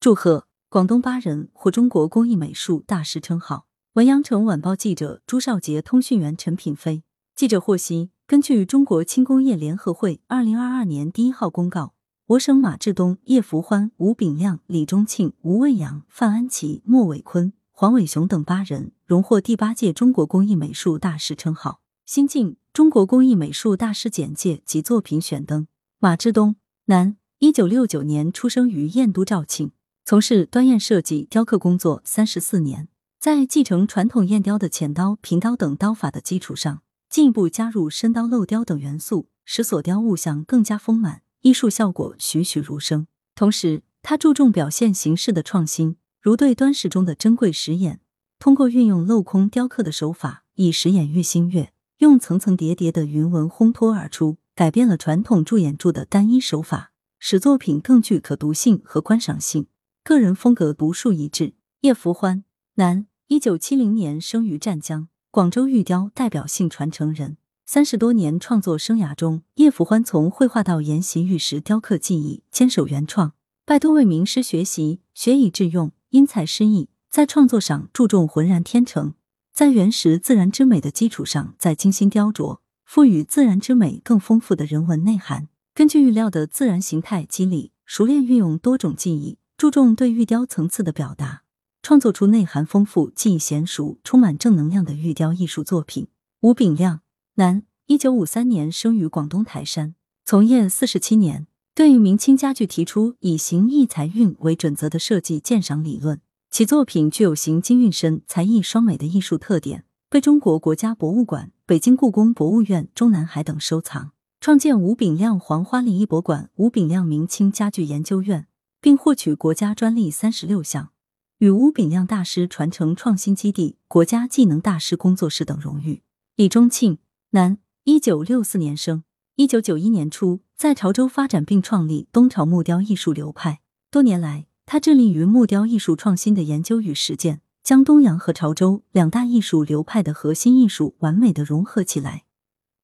祝贺广东八人获中国工艺美术大师称号。文阳城晚报记者朱少杰，通讯员陈品飞。记者获悉，根据中国轻工业联合会二零二二年第一号公告，我省马志东、叶福欢、吴炳亮、李忠庆、吴卫阳、范安琪、莫伟坤、黄伟雄等八人荣获第八届中国工艺美术大师称号。新晋中国工艺美术大师简介及作品选登：马志东，男，一九六九年出生于燕都肇庆。从事端砚设计、雕刻工作三十四年，在继承传统燕雕的浅刀、平刀等刀法的基础上，进一步加入深刀镂雕等元素，使所雕物象更加丰满，艺术效果栩栩如生。同时，他注重表现形式的创新，如对端石中的珍贵石眼，通过运用镂空雕刻的手法，以石眼喻星月，用层层叠叠的云纹烘托而出，改变了传统铸眼铸的单一手法，使作品更具可读性和观赏性。个人风格独树一帜。叶福欢，男，一九七零年生于湛江，广州玉雕代表性传承人。三十多年创作生涯中，叶福欢从绘画到研习玉石雕刻技艺，坚守原创，拜多位名师学习，学以致用，因材施艺，在创作上注重浑然天成，在原石自然之美的基础上再精心雕琢，赋予自然之美更丰富的人文内涵。根据玉料的自然形态肌理，熟练运用多种技艺。注重对玉雕层次的表达，创作出内涵丰富、技艺娴熟、充满正能量的玉雕艺术作品。吴炳亮，男，一九五三年生于广东台山，从业四十七年，对明清家具提出以形意财运为准则的设计鉴赏理论。其作品具有形精韵深、才艺双美的艺术特点，被中国国家博物馆、北京故宫博物院、中南海等收藏。创建吴炳亮黄花梨艺博馆、吴炳亮明清家具研究院。并获取国家专利三十六项，与吴炳亮大师传承创新基地、国家技能大师工作室等荣誉。李忠庆，男，一九六四年生，一九九一年初在潮州发展并创立东潮木雕艺术流派。多年来，他致力于木雕艺术创新的研究与实践，将东洋和潮州两大艺术流派的核心艺术完美的融合起来，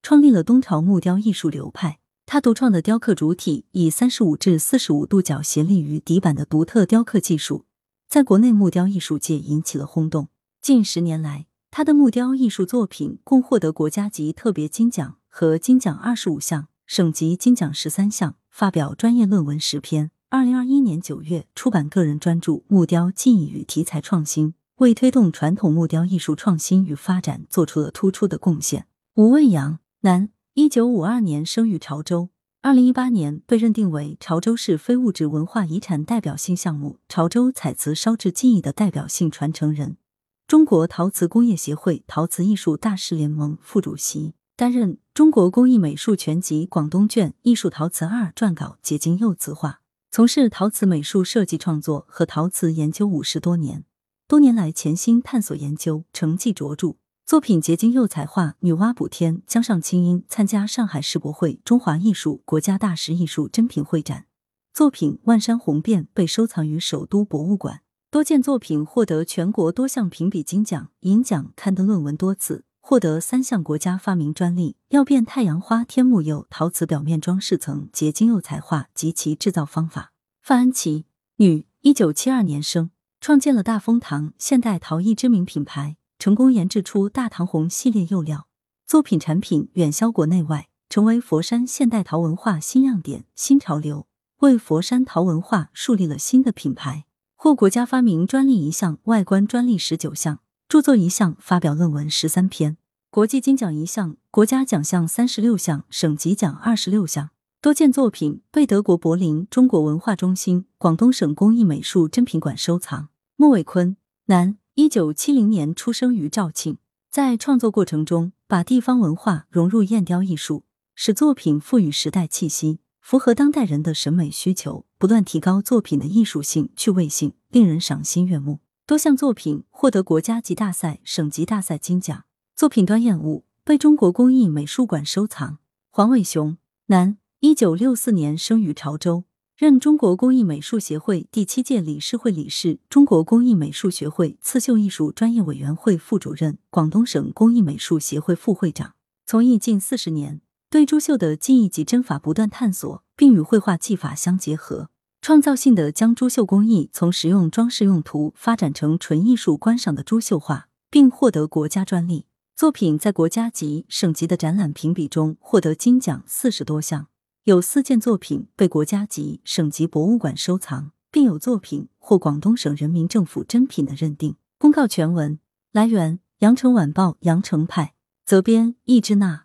创立了东潮木雕艺术流派。他独创的雕刻主体以三十五至四十五度角斜立于底板的独特雕刻技术，在国内木雕艺术界引起了轰动。近十年来，他的木雕艺术作品共获得国家级特别金奖和金奖二十五项，省级金奖十三项，发表专业论文十篇。二零二一年九月出版个人专著《木雕技艺与题材创新》，为推动传统木雕艺术创新与发展做出了突出的贡献。吴卫阳，男。一九五二年生于潮州，二零一八年被认定为潮州市非物质文化遗产代表性项目——潮州彩瓷烧制技艺的代表性传承人，中国陶瓷工业协会陶瓷艺术大师联盟副主席，担任《中国工艺美术全集广东卷》艺术陶瓷二撰稿结晶釉瓷画，从事陶瓷美术设计创作和陶瓷研究五十多年，多年来潜心探索研究，成绩卓著。作品结晶釉彩画《女娲补天》，江上清音参加上海世博会中华艺术国家大师艺术珍品会展。作品《万山红遍》被收藏于首都博物馆。多件作品获得全国多项评比金奖、银奖，刊登论文多次，获得三项国家发明专利。曜变太阳花天目釉陶瓷表面装饰层结晶釉彩画及其制造方法。范安琪，女，一九七二年生，创建了大风堂现代陶艺知名品牌。成功研制出大唐红系列釉料作品产品远销国内外，成为佛山现代陶文化新亮点、新潮流，为佛山陶文化树立了新的品牌。获国家发明专利一项，外观专利十九项，著作一项，发表论文十三篇，国际金奖一项，国家奖项三十六项，省级奖二十六项。多件作品被德国柏林中国文化中心、广东省工艺美术珍品馆收藏。莫伟坤，男。一九七零年出生于肇庆，在创作过程中，把地方文化融入燕雕艺术，使作品赋予时代气息，符合当代人的审美需求，不断提高作品的艺术性、趣味性，令人赏心悦目。多项作品获得国家级大赛、省级大赛金奖。作品端砚物被中国工艺美术馆收藏。黄伟雄，男，一九六四年生于潮州。任中国工艺美术协会第七届理事会理事、中国工艺美术学会刺绣艺术专业委员会副主任、广东省工艺美术协会副会长，从艺近四十年，对珠绣的技艺及针法不断探索，并与绘画技法相结合。创造性的将珠绣工艺从实用装饰用途发展成纯艺术观赏的珠绣画，并获得国家专利。作品在国家级、省级的展览评比中获得金奖四十多项，有四件作品被国家级、省级博物馆收藏，并有作品获广东省人民政府珍品的认定。公告全文来源：羊城晚报羊城派，责编：易之娜。